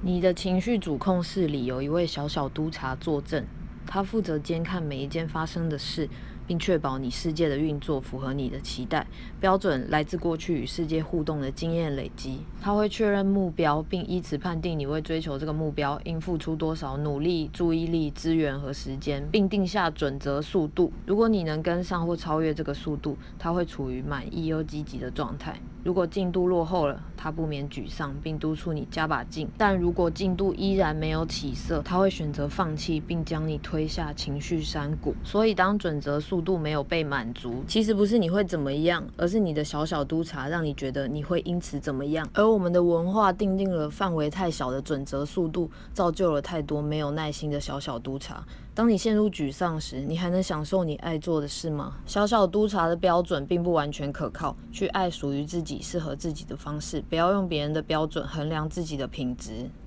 你的情绪主控室里有一位小小督察坐镇，他负责监看每一件发生的事。并确保你世界的运作符合你的期待标准，来自过去与世界互动的经验累积。他会确认目标，并依此判定你为追求这个目标应付出多少努力、注意力、资源和时间，并定下准则速度。如果你能跟上或超越这个速度，他会处于满意又积极的状态。如果进度落后了，他不免沮丧，并督促你加把劲。但如果进度依然没有起色，他会选择放弃，并将你推下情绪山谷。所以，当准则速度没有被满足，其实不是你会怎么样，而是你的小小督察让你觉得你会因此怎么样。而我们的文化定定了范围太小的准则速度，造就了太多没有耐心的小小督察。当你陷入沮丧时，你还能享受你爱做的事吗？小小督察的标准并不完全可靠。去爱属于自己、适合自己的方式，不要用别人的标准衡量自己的品质。